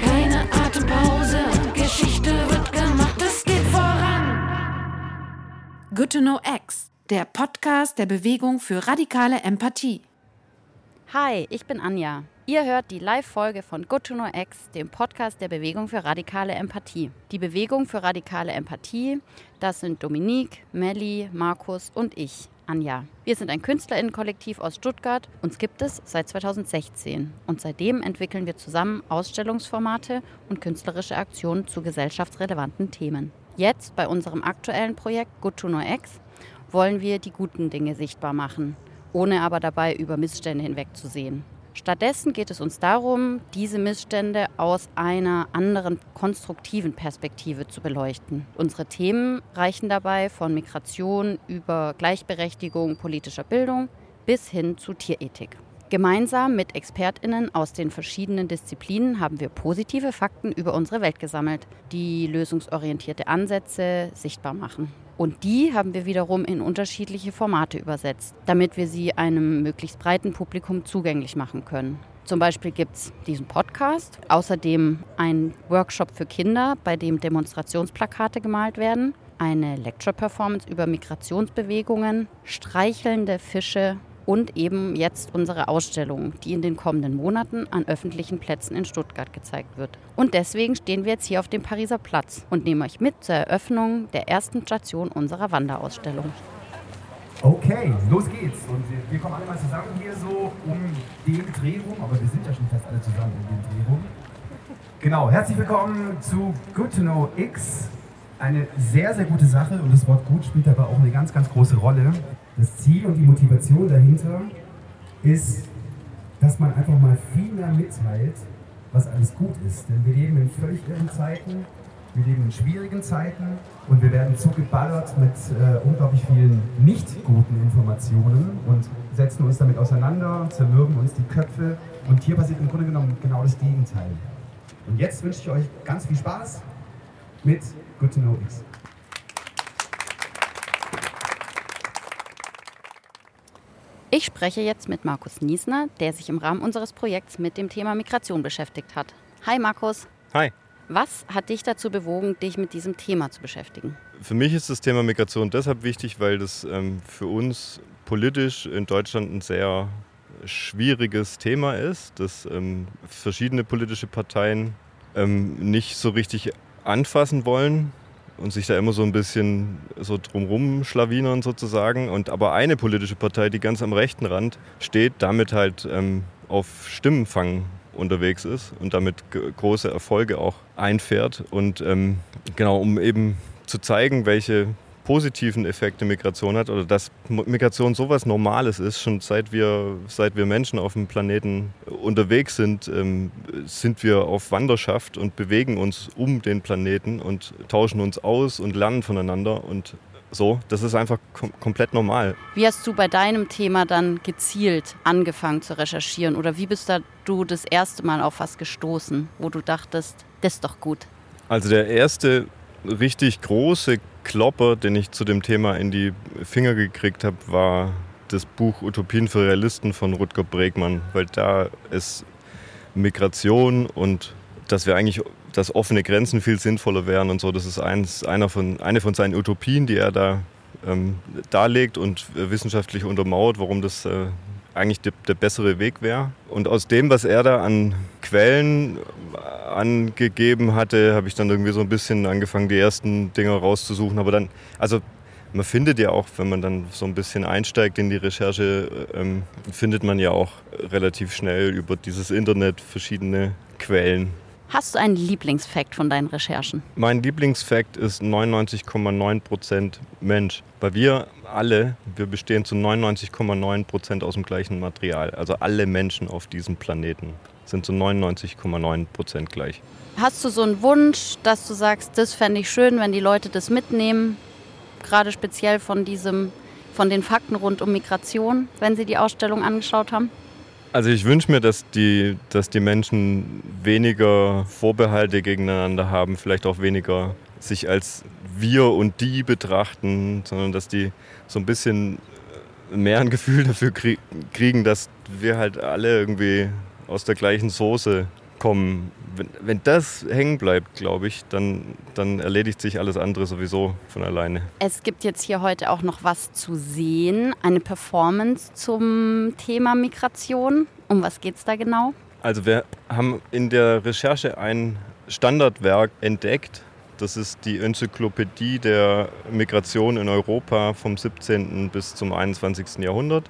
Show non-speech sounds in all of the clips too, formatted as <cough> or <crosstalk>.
Keine Atempause, Geschichte wird gemacht, es geht voran. Good to Know X, der Podcast der Bewegung für radikale Empathie. Hi, ich bin Anja. Ihr hört die Live-Folge von Good to Know X, dem Podcast der Bewegung für radikale Empathie. Die Bewegung für radikale Empathie, das sind Dominique, Melli, Markus und ich, Anja. Wir sind ein KünstlerInnenkollektiv aus Stuttgart. Uns gibt es seit 2016. Und seitdem entwickeln wir zusammen Ausstellungsformate und künstlerische Aktionen zu gesellschaftsrelevanten Themen. Jetzt bei unserem aktuellen Projekt Good to Know X wollen wir die guten Dinge sichtbar machen, ohne aber dabei über Missstände hinwegzusehen. Stattdessen geht es uns darum, diese Missstände aus einer anderen konstruktiven Perspektive zu beleuchten. Unsere Themen reichen dabei von Migration über Gleichberechtigung politischer Bildung bis hin zu Tierethik. Gemeinsam mit Expertinnen aus den verschiedenen Disziplinen haben wir positive Fakten über unsere Welt gesammelt, die lösungsorientierte Ansätze sichtbar machen. Und die haben wir wiederum in unterschiedliche Formate übersetzt, damit wir sie einem möglichst breiten Publikum zugänglich machen können. Zum Beispiel gibt es diesen Podcast, außerdem ein Workshop für Kinder, bei dem Demonstrationsplakate gemalt werden, eine Lecture-Performance über Migrationsbewegungen, streichelnde Fische und eben jetzt unsere Ausstellung, die in den kommenden Monaten an öffentlichen Plätzen in Stuttgart gezeigt wird. Und deswegen stehen wir jetzt hier auf dem Pariser Platz und nehmen euch mit zur Eröffnung der ersten Station unserer Wanderausstellung. Okay, los geht's. Und wir- wir kommen alle mal zusammen hier so um den Dreh rum, aber wir sind ja schon fast alle zusammen um den Dreh rum. Genau, herzlich willkommen zu Good to Know X. Eine sehr, sehr gute Sache und das Wort gut spielt dabei auch eine ganz, ganz große Rolle. Das Ziel und die Motivation dahinter ist, dass man einfach mal viel mehr mitteilt, was alles gut ist. Denn wir leben in völlig irren Zeiten, wir leben in schwierigen Zeiten und wir werden zugeballert mit äh, unglaublich vielen nicht guten Informationen und setzen uns damit auseinander, zermürben uns die Köpfe und hier passiert im Grunde genommen genau das Gegenteil. Und jetzt wünsche ich euch ganz viel Spaß mit Good to Know X. Ich spreche jetzt mit Markus Niesner, der sich im Rahmen unseres Projekts mit dem Thema Migration beschäftigt hat. Hi Markus, Hi. was hat dich dazu bewogen, dich mit diesem Thema zu beschäftigen? Für mich ist das Thema Migration deshalb wichtig, weil das ähm, für uns politisch in Deutschland ein sehr schwieriges Thema ist, das ähm, verschiedene politische Parteien ähm, nicht so richtig anfassen wollen und sich da immer so ein bisschen so drumrum schlawinern sozusagen. Und aber eine politische Partei, die ganz am rechten Rand steht, damit halt ähm, auf Stimmenfang unterwegs ist und damit große Erfolge auch einfährt. Und ähm, genau, um eben zu zeigen, welche positiven Effekte Migration hat oder dass Migration sowas Normales ist, schon seit wir, seit wir Menschen auf dem Planeten unterwegs sind, ähm, sind wir auf Wanderschaft und bewegen uns um den Planeten und tauschen uns aus und lernen voneinander und so. Das ist einfach kom komplett normal. Wie hast du bei deinem Thema dann gezielt angefangen zu recherchieren oder wie bist da du das erste Mal auf was gestoßen, wo du dachtest, das ist doch gut? Also der erste richtig große Klopper, den ich zu dem Thema in die Finger gekriegt habe, war das Buch Utopien für Realisten von Rutger Bregmann, weil da ist Migration und dass wir eigentlich, dass offene Grenzen viel sinnvoller wären und so, das ist eins, einer von, eine von seinen Utopien, die er da ähm, darlegt und äh, wissenschaftlich untermauert, warum das äh, eigentlich der, der bessere Weg wäre. Und aus dem, was er da an Quellen angegeben hatte, habe ich dann irgendwie so ein bisschen angefangen, die ersten Dinge rauszusuchen. Aber dann, also man findet ja auch, wenn man dann so ein bisschen einsteigt in die Recherche, ähm, findet man ja auch relativ schnell über dieses Internet verschiedene Quellen. Hast du einen Lieblingsfakt von deinen Recherchen? Mein Lieblingsfakt ist 99,9% Mensch. Weil wir alle, wir bestehen zu 99,9% aus dem gleichen Material. Also alle Menschen auf diesem Planeten sind zu 99,9% gleich. Hast du so einen Wunsch, dass du sagst, das fände ich schön, wenn die Leute das mitnehmen, gerade speziell von diesem, von den Fakten rund um Migration, wenn sie die Ausstellung angeschaut haben? Also ich wünsche mir, dass die, dass die Menschen weniger Vorbehalte gegeneinander haben, vielleicht auch weniger sich als wir und die betrachten, sondern dass die so ein bisschen mehr ein Gefühl dafür krie kriegen, dass wir halt alle irgendwie aus der gleichen Soße kommen. Wenn, wenn das hängen bleibt, glaube ich, dann, dann erledigt sich alles andere sowieso von alleine. Es gibt jetzt hier heute auch noch was zu sehen, eine Performance zum Thema Migration. Um was geht es da genau? Also wir haben in der Recherche ein Standardwerk entdeckt. Das ist die Enzyklopädie der Migration in Europa vom 17. bis zum 21. Jahrhundert.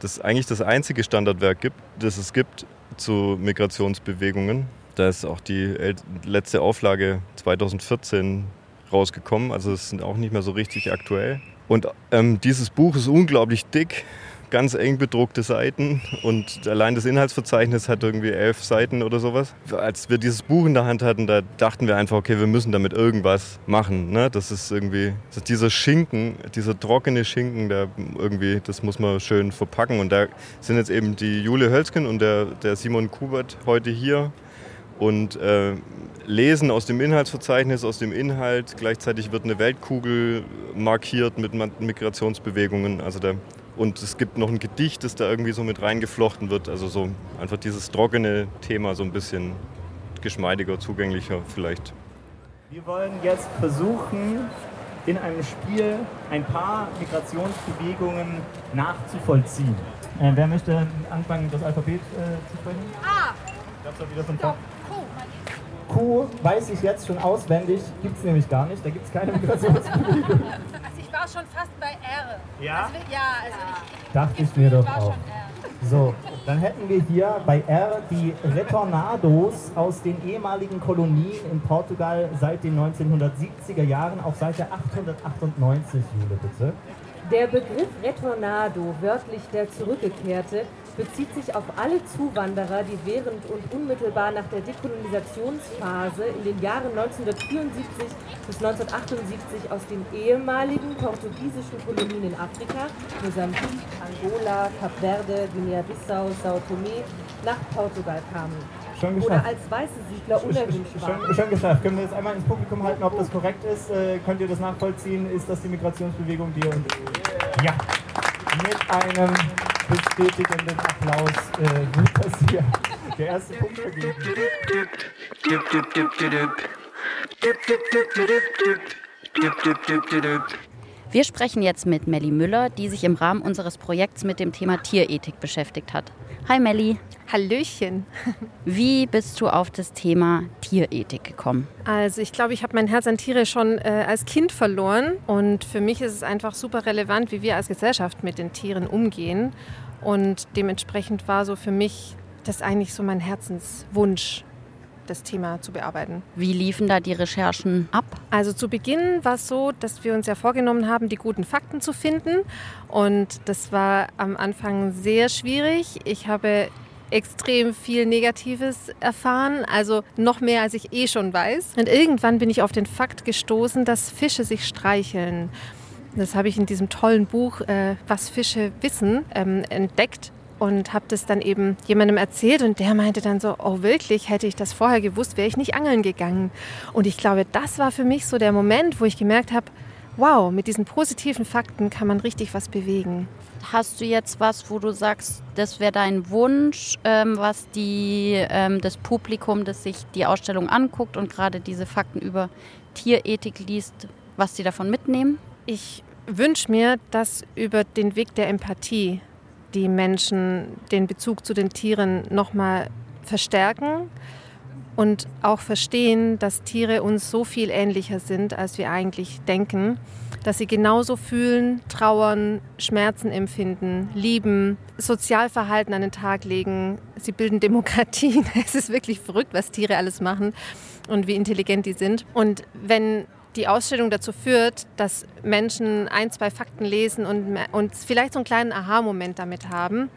Das ist eigentlich das einzige Standardwerk, gibt, das es gibt zu Migrationsbewegungen. Da ist auch die letzte Auflage 2014 rausgekommen, also es sind auch nicht mehr so richtig aktuell. Und ähm, dieses Buch ist unglaublich dick ganz eng bedruckte Seiten und allein das Inhaltsverzeichnis hat irgendwie elf Seiten oder sowas. Als wir dieses Buch in der Hand hatten, da dachten wir einfach, okay, wir müssen damit irgendwas machen. Ne? Das ist irgendwie, das ist dieser Schinken, dieser trockene Schinken, der irgendwie, das muss man schön verpacken. Und da sind jetzt eben die Jule Hölzken und der, der Simon Kubert heute hier und äh, lesen aus dem Inhaltsverzeichnis, aus dem Inhalt. Gleichzeitig wird eine Weltkugel markiert mit Migrationsbewegungen. Also da und es gibt noch ein Gedicht, das da irgendwie so mit reingeflochten wird. Also so einfach dieses trockene Thema so ein bisschen geschmeidiger, zugänglicher vielleicht. Wir wollen jetzt versuchen, in einem Spiel ein paar Migrationsbewegungen nachzuvollziehen. Äh, wer möchte anfangen, das Alphabet äh, zu sprechen? A. Ich wieder. Q weiß ich jetzt schon auswendig, gibt es nämlich gar nicht. Da gibt es keine Migrationsbewegung <laughs> war schon fast bei R. Ja? Also, ja, also ich, ich, Dachte ich mir doch auch. So, dann hätten wir hier bei R die Retornados aus den ehemaligen Kolonien in Portugal seit den 1970er Jahren auf Seite 898, Jule, bitte. Der Begriff Retornado, wörtlich der Zurückgekehrte, bezieht sich auf alle Zuwanderer, die während und unmittelbar nach der Dekolonisationsphase in den Jahren 1974 bis 1978 aus den ehemaligen portugiesischen Kolonien in Afrika, Mosambik, Angola, Kap Verde, Guinea-Bissau, Sao Tome, nach Portugal kamen. Schon Oder als weiße Siedler unerwünscht waren. Schon, schon geschafft. Können wir das einmal ins Publikum halten, ob das korrekt ist? Äh, könnt ihr das nachvollziehen? Ist das die Migrationsbewegung, die und ja, mit einem bestätigenden Applaus äh, wird das hier der erste Punkt vergeben. Wir sprechen jetzt mit Melli Müller, die sich im Rahmen unseres Projekts mit dem Thema Tierethik beschäftigt hat. Hi Melli. Hallöchen. Wie bist du auf das Thema Tierethik gekommen? Also ich glaube, ich habe mein Herz an Tiere schon äh, als Kind verloren und für mich ist es einfach super relevant, wie wir als Gesellschaft mit den Tieren umgehen und dementsprechend war so für mich das eigentlich so mein Herzenswunsch, das Thema zu bearbeiten. Wie liefen da die Recherchen ab? Also zu Beginn war es so, dass wir uns ja vorgenommen haben, die guten Fakten zu finden. Und das war am Anfang sehr schwierig. Ich habe extrem viel Negatives erfahren, also noch mehr als ich eh schon weiß. Und irgendwann bin ich auf den Fakt gestoßen, dass Fische sich streicheln. Das habe ich in diesem tollen Buch äh, Was Fische wissen ähm, entdeckt und habe das dann eben jemandem erzählt und der meinte dann so, oh wirklich, hätte ich das vorher gewusst, wäre ich nicht angeln gegangen. Und ich glaube, das war für mich so der Moment, wo ich gemerkt habe, wow, mit diesen positiven Fakten kann man richtig was bewegen. Hast du jetzt was, wo du sagst, das wäre dein Wunsch, ähm, was die, ähm, das Publikum, das sich die Ausstellung anguckt und gerade diese Fakten über Tierethik liest, was sie davon mitnehmen? Ich wünsche mir, dass über den Weg der Empathie die Menschen den Bezug zu den Tieren nochmal verstärken und auch verstehen, dass Tiere uns so viel ähnlicher sind, als wir eigentlich denken, dass sie genauso fühlen, trauern, Schmerzen empfinden, lieben, Sozialverhalten an den Tag legen. Sie bilden Demokratien. <laughs> Es ist wirklich verrückt, was Tiere alles machen und wie intelligent die sind. Und wenn die Ausstellung dazu führt, dass Menschen ein, zwei Fakten lesen und, und vielleicht so einen kleinen Aha-Moment damit haben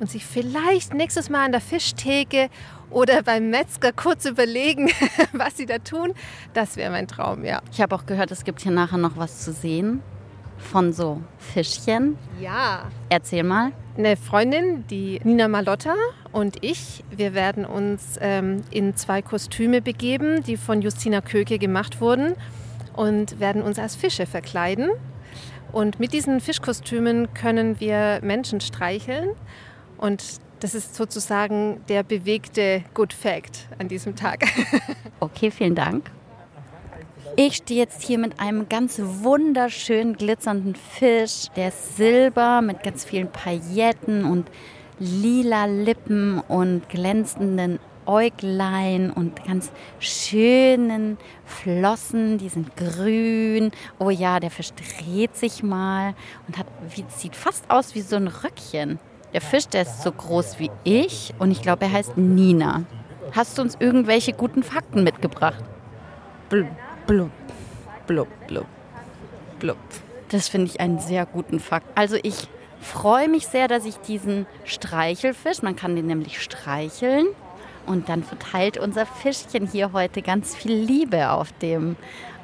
und sich vielleicht nächstes Mal an der Fischtheke oder beim Metzger kurz überlegen, <laughs> was sie da tun, das wäre mein Traum, ja. Ich habe auch gehört, es gibt hier nachher noch was zu sehen von so Fischchen. Ja. Erzähl mal. Eine Freundin, die Nina Malotta und ich, wir werden uns ähm, in zwei Kostüme begeben, die von Justina Köke gemacht wurden. Und werden uns als Fische verkleiden. Und mit diesen Fischkostümen können wir Menschen streicheln. Und das ist sozusagen der bewegte Good Fact an diesem Tag. <laughs> Okay, vielen Dank. Ich stehe jetzt hier mit einem ganz wunderschönen glitzernden Fisch. Der ist silber mit ganz vielen Pailletten und lila Lippen und glänzenden Äuglein und ganz schönen Flossen, die sind grün. Oh ja, der Fisch dreht sich mal und hat, wie, sieht fast aus wie so ein Röckchen. Der Fisch, der ist so groß wie ich und ich glaube, er heißt Nina. Hast du uns irgendwelche guten Fakten mitgebracht? Blub, blub, blub, blub, blub. Das finde ich einen sehr guten Fakt. Also ich freue mich sehr, dass ich diesen Streichelfisch, man kann den nämlich streicheln, und dann verteilt unser Fischchen hier heute ganz viel Liebe auf dem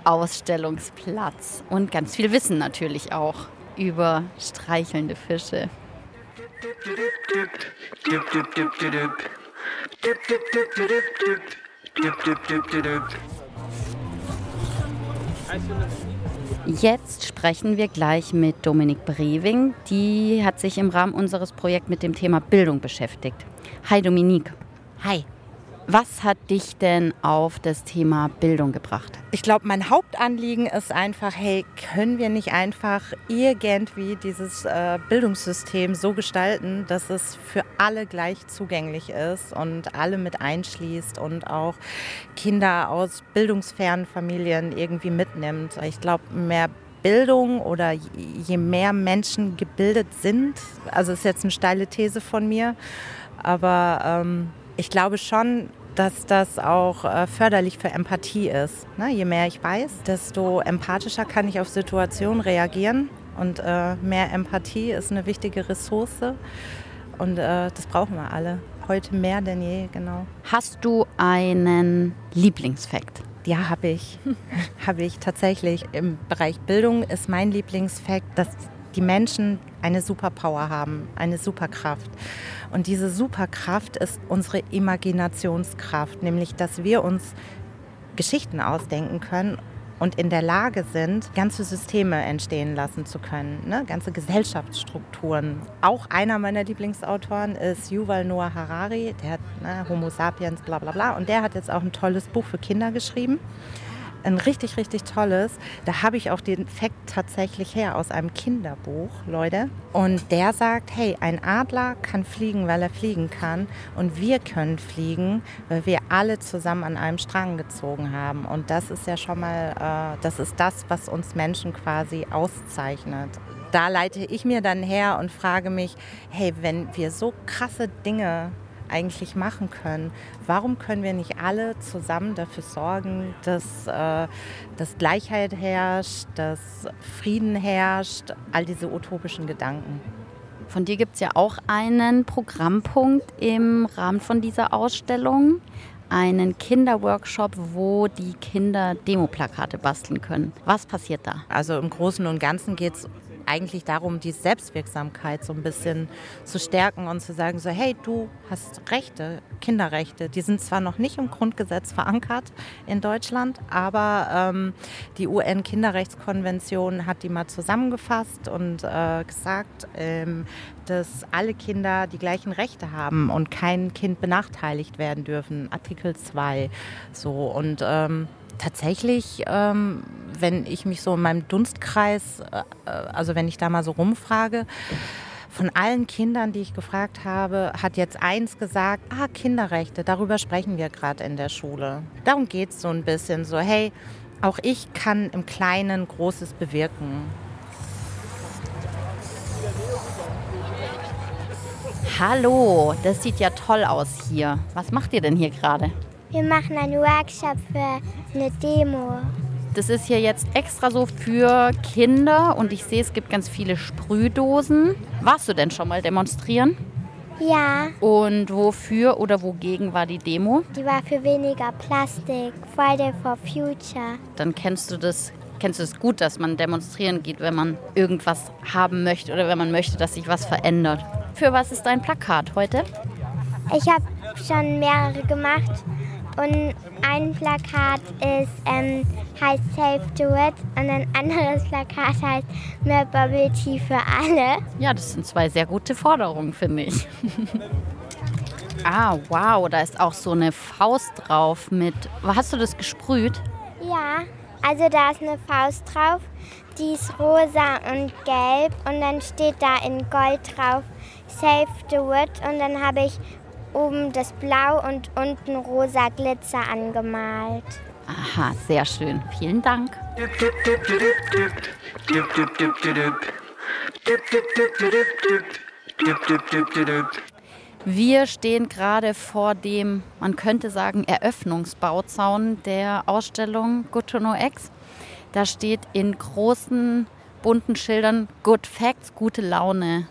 Ausstellungsplatz und ganz viel Wissen natürlich auch über streichelnde Fische. Jetzt sprechen wir gleich mit Dominik Brewing. Die hat sich im Rahmen unseres Projekts mit dem Thema Bildung beschäftigt. Hi Dominik. Hi. Was hat dich denn auf das Thema Bildung gebracht? Ich glaube, mein Hauptanliegen ist einfach, hey, können wir nicht einfach irgendwie dieses äh, Bildungssystem so gestalten, dass es für alle gleich zugänglich ist und alle mit einschließt und auch Kinder aus bildungsfernen Familien irgendwie mitnimmt. Ich glaube, mehr Bildung oder je mehr Menschen gebildet sind, also ist jetzt eine steile These von mir, aber ähm, ich glaube schon, dass das auch äh, förderlich für Empathie ist. Ne? Je mehr ich weiß, desto empathischer kann ich auf Situationen reagieren. Und äh, mehr Empathie ist eine wichtige Ressource. Und äh, das brauchen wir alle. Heute mehr denn je, genau. Hast du einen Lieblingsfakt? Ja, habe ich. <laughs> habe ich tatsächlich. Im Bereich Bildung ist mein Lieblingsfakt, dass die Menschen eine Superpower haben, eine Superkraft. Und diese Superkraft ist unsere Imaginationskraft, nämlich dass wir uns Geschichten ausdenken können und in der Lage sind, ganze Systeme entstehen lassen zu können, ne? ganze Gesellschaftsstrukturen. Auch einer meiner Lieblingsautoren ist Yuval Noah Harari, der hat ne, Homo sapiens, bla bla bla, und der hat jetzt auch ein tolles Buch für Kinder geschrieben ein richtig, richtig tolles. Da habe ich auch den Fakt tatsächlich her aus einem Kinderbuch, Leute. Und der sagt, hey, ein Adler kann fliegen, weil er fliegen kann. Und wir können fliegen, weil wir alle zusammen an einem Strang gezogen haben. Und das ist ja schon mal, äh, das ist das, was uns Menschen quasi auszeichnet. Da leite ich mir dann her und frage mich, hey, wenn wir so krasse Dinge eigentlich machen können. Warum können wir nicht alle zusammen dafür sorgen, dass, äh, dass Gleichheit herrscht, dass Frieden herrscht, all diese utopischen Gedanken? Von dir gibt es ja auch einen Programmpunkt im Rahmen von dieser Ausstellung einen Kinderworkshop, wo die Kinder Demoplakate basteln können. Was passiert da? Also im Großen und Ganzen geht es eigentlich darum, die Selbstwirksamkeit so ein bisschen zu stärken und zu sagen, so hey, du hast Rechte, Kinderrechte. Die sind zwar noch nicht im Grundgesetz verankert in Deutschland, aber ähm, die UN-Kinderrechtskonvention hat die mal zusammengefasst und äh, gesagt, ähm, dass alle Kinder die gleichen Rechte haben und kein Kind benachteiligt werden dürfen. Artikel 2. So und ähm, tatsächlich, ähm, wenn ich mich so in meinem Dunstkreis, äh, äh, also wenn ich da mal so rumfrage, von allen Kindern, die ich gefragt habe, hat jetzt eins gesagt, ah, Kinderrechte, darüber sprechen wir gerade in der Schule. Darum geht es so ein bisschen so, hey, auch ich kann im Kleinen Großes bewirken. Hallo, das sieht ja toll aus hier. Was macht ihr denn hier gerade? Wir machen einen Workshop für eine Demo. Das ist hier jetzt extra so für Kinder und ich sehe, es gibt ganz viele Sprühdosen. Warst du denn schon mal demonstrieren? Ja. Und wofür oder wogegen war die Demo? Die war für weniger Plastik. Friday for Future. Dann kennst du das kennst du es gut, dass man demonstrieren geht, wenn man irgendwas haben möchte oder wenn man möchte, dass sich was verändert. Für was ist dein Plakat heute? Ich habe schon mehrere gemacht Und ein Plakat ist, ähm, heißt Save the Wit und ein anderes Plakat heißt mehr Bubble Tea für alle. Ja, das sind zwei sehr gute Forderungen, finde ich. <laughs> ah, wow, da ist auch so eine Faust drauf mit. Hast du das gesprüht? Ja, also da ist eine Faust drauf, die ist rosa und gelb und dann steht da in Gold drauf Save the Wood und dann habe ich oben das Blau und unten rosa Glitzer angemalt. Aha, sehr schön. Vielen Dank. Wir stehen gerade vor dem, man könnte sagen, Eröffnungsbauzaun der Ausstellung Good to Know X. Da steht in großen bunten Schildern Good Facts, gute Laune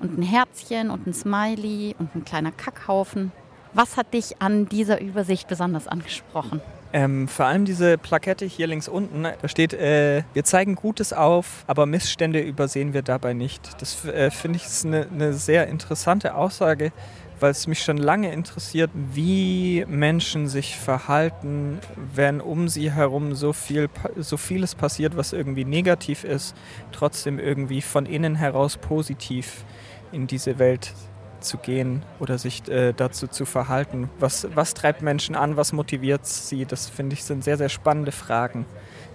und ein Herzchen und ein Smiley und ein kleiner Kackhaufen. Was hat dich an dieser Übersicht besonders angesprochen? Ähm, vor allem diese Plakette hier links unten, da steht, äh, wir zeigen Gutes auf, aber Missstände übersehen wir dabei nicht. Das äh, finde ich eine, eine sehr interessante Aussage, weil es mich schon lange interessiert, wie Menschen sich verhalten, wenn um sie herum so, viel, so vieles passiert, was irgendwie negativ ist, trotzdem irgendwie von innen heraus positiv in diese Welt zu gehen oder sich äh, dazu zu verhalten. Was, was treibt Menschen an, was motiviert sie? Das finde ich sind sehr, sehr spannende Fragen,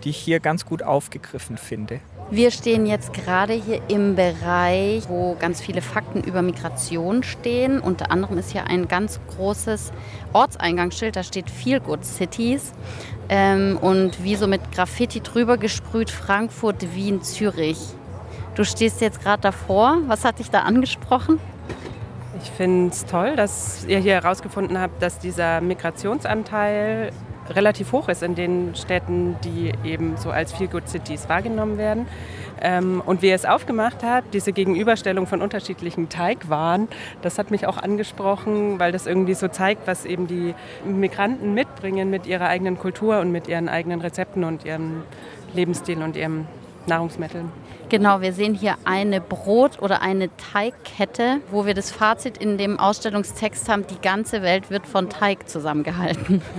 die ich hier ganz gut aufgegriffen finde. Wir stehen jetzt gerade hier im Bereich, wo ganz viele Fakten über Migration stehen. Unter anderem ist hier ein ganz großes Ortseingangsschild, da steht Feel Good Cities. Ähm, und wie so mit Graffiti drüber gesprüht Frankfurt, Wien, Zürich. Du stehst jetzt gerade davor. Was hat dich da angesprochen? Ich finde es toll, dass ihr hier herausgefunden habt, dass dieser Migrationsanteil relativ hoch ist in den Städten, die eben so als Feel-Good Cities wahrgenommen werden. Ähm, und wie ihr es aufgemacht habt, diese Gegenüberstellung von unterschiedlichen Teigwaren, das hat mich auch angesprochen, weil das irgendwie so zeigt, was eben die Migranten mitbringen mit ihrer eigenen Kultur und mit ihren eigenen Rezepten und ihrem Lebensstil und ihren Nahrungsmitteln. Genau, wir sehen hier eine Brot- oder eine Teigkette, wo wir das Fazit in dem Ausstellungstext haben, die ganze Welt wird von Teig zusammengehalten. <laughs>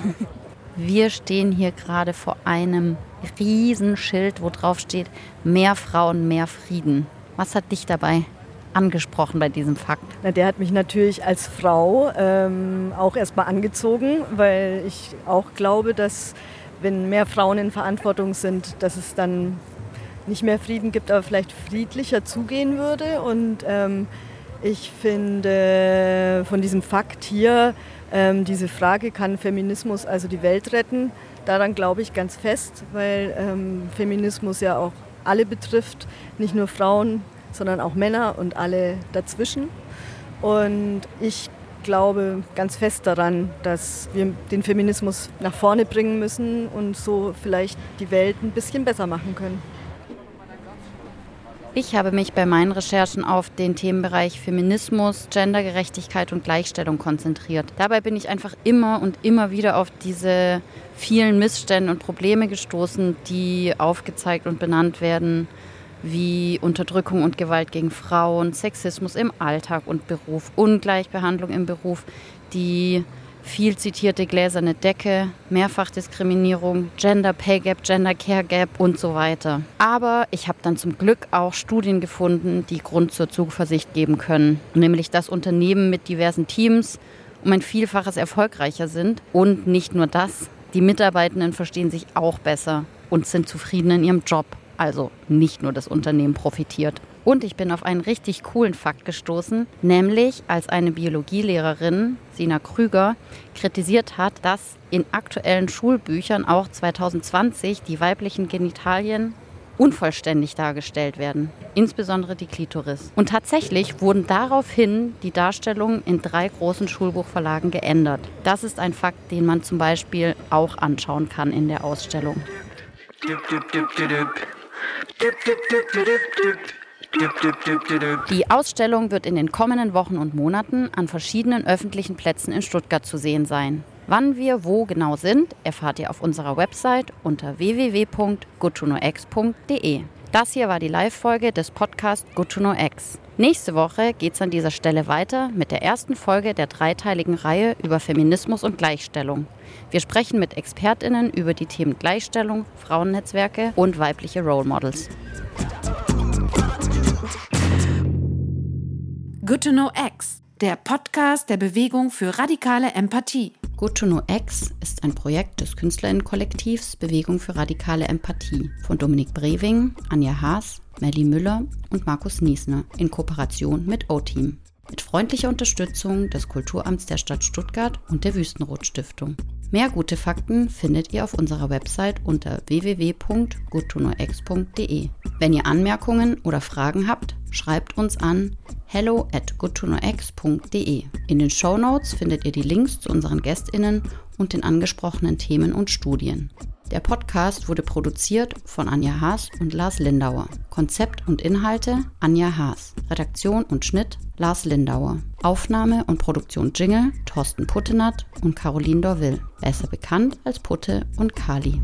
Wir stehen hier gerade vor einem Riesenschild, wo drauf steht, mehr Frauen, mehr Frieden. Was hat dich dabei angesprochen bei diesem Fakt? Na, der hat mich natürlich als Frau ähm, auch erstmal angezogen, weil ich auch glaube, dass wenn mehr Frauen in Verantwortung sind, dass es dann nicht mehr Frieden gibt, aber vielleicht friedlicher zugehen würde. Und ähm, ich finde von diesem Fakt hier, ähm, diese Frage, kann Feminismus also die Welt retten? Daran glaube ich ganz fest, weil ähm, Feminismus ja auch alle betrifft, nicht nur Frauen, sondern auch Männer und alle dazwischen. Und ich glaube ganz fest daran, dass wir den Feminismus nach vorne bringen müssen und so vielleicht die Welt ein bisschen besser machen können. Ich habe mich bei meinen Recherchen auf den Themenbereich Feminismus, Gendergerechtigkeit und Gleichstellung konzentriert. Dabei bin ich einfach immer und immer wieder auf diese vielen Missstände und Probleme gestoßen, die aufgezeigt und benannt werden, wie Unterdrückung und Gewalt gegen Frauen, Sexismus im Alltag und Beruf, Ungleichbehandlung im Beruf, die viel zitierte gläserne Decke, Mehrfachdiskriminierung, Gender Pay Gap, Gender Care Gap und so weiter. Aber ich habe dann zum Glück auch Studien gefunden, die Grund zur Zuversicht geben können, nämlich dass Unternehmen mit diversen Teams um ein Vielfaches erfolgreicher sind und nicht nur das, die Mitarbeitenden verstehen sich auch besser und sind zufrieden in ihrem Job. Also nicht nur das Unternehmen profitiert. Und ich bin auf einen richtig coolen Fakt gestoßen, nämlich als eine Biologielehrerin, Sina Krüger, kritisiert hat, dass in aktuellen Schulbüchern auch 2020 die weiblichen Genitalien unvollständig dargestellt werden, insbesondere die Klitoris. Und tatsächlich wurden daraufhin die Darstellungen in drei großen Schulbuchverlagen geändert. Das ist ein Fakt, den man zum Beispiel auch anschauen kann in der Ausstellung. Die Ausstellung wird in den kommenden Wochen und Monaten an verschiedenen öffentlichen Plätzen in Stuttgart zu sehen sein. Wann wir wo genau sind, erfahrt ihr auf unserer Website unter www.goodtonox.de. Das hier war die Live-Folge des Podcasts Good to Know X. Nächste Woche geht es an dieser Stelle weiter mit der ersten Folge der dreiteiligen Reihe über Feminismus und Gleichstellung. Wir sprechen mit ExpertInnen über die Themen Gleichstellung, Frauennetzwerke und weibliche Role Models. Good to Know X, der Podcast der Bewegung für radikale Empathie. Good to Know X ist ein Projekt des KünstlerInnen-Kollektivs Bewegung für radikale Empathie von Dominik Brewing, Anja Haas, Melly Müller und Markus Niesner in Kooperation mit O-Team. Mit freundlicher Unterstützung des Kulturamts der Stadt Stuttgart und der Wüstenrot Stiftung. Mehr gute Fakten findet ihr auf unserer Website unter www.goodtonox.de. Wenn ihr Anmerkungen oder Fragen habt, schreibt uns an hello at goodtonox.de. In den Show Notes findet ihr die Links zu unseren GästInnen und den angesprochenen Themen und Studien. Der Podcast wurde produziert von Anja Haas und Lars Lindauer. Konzept und Inhalte Anja Haas. Redaktion und Schnitt Lars Lindauer. Aufnahme und Produktion Jingle Thorsten Puttenatt und Caroline Dorville. Besser bekannt als Putte und Kali.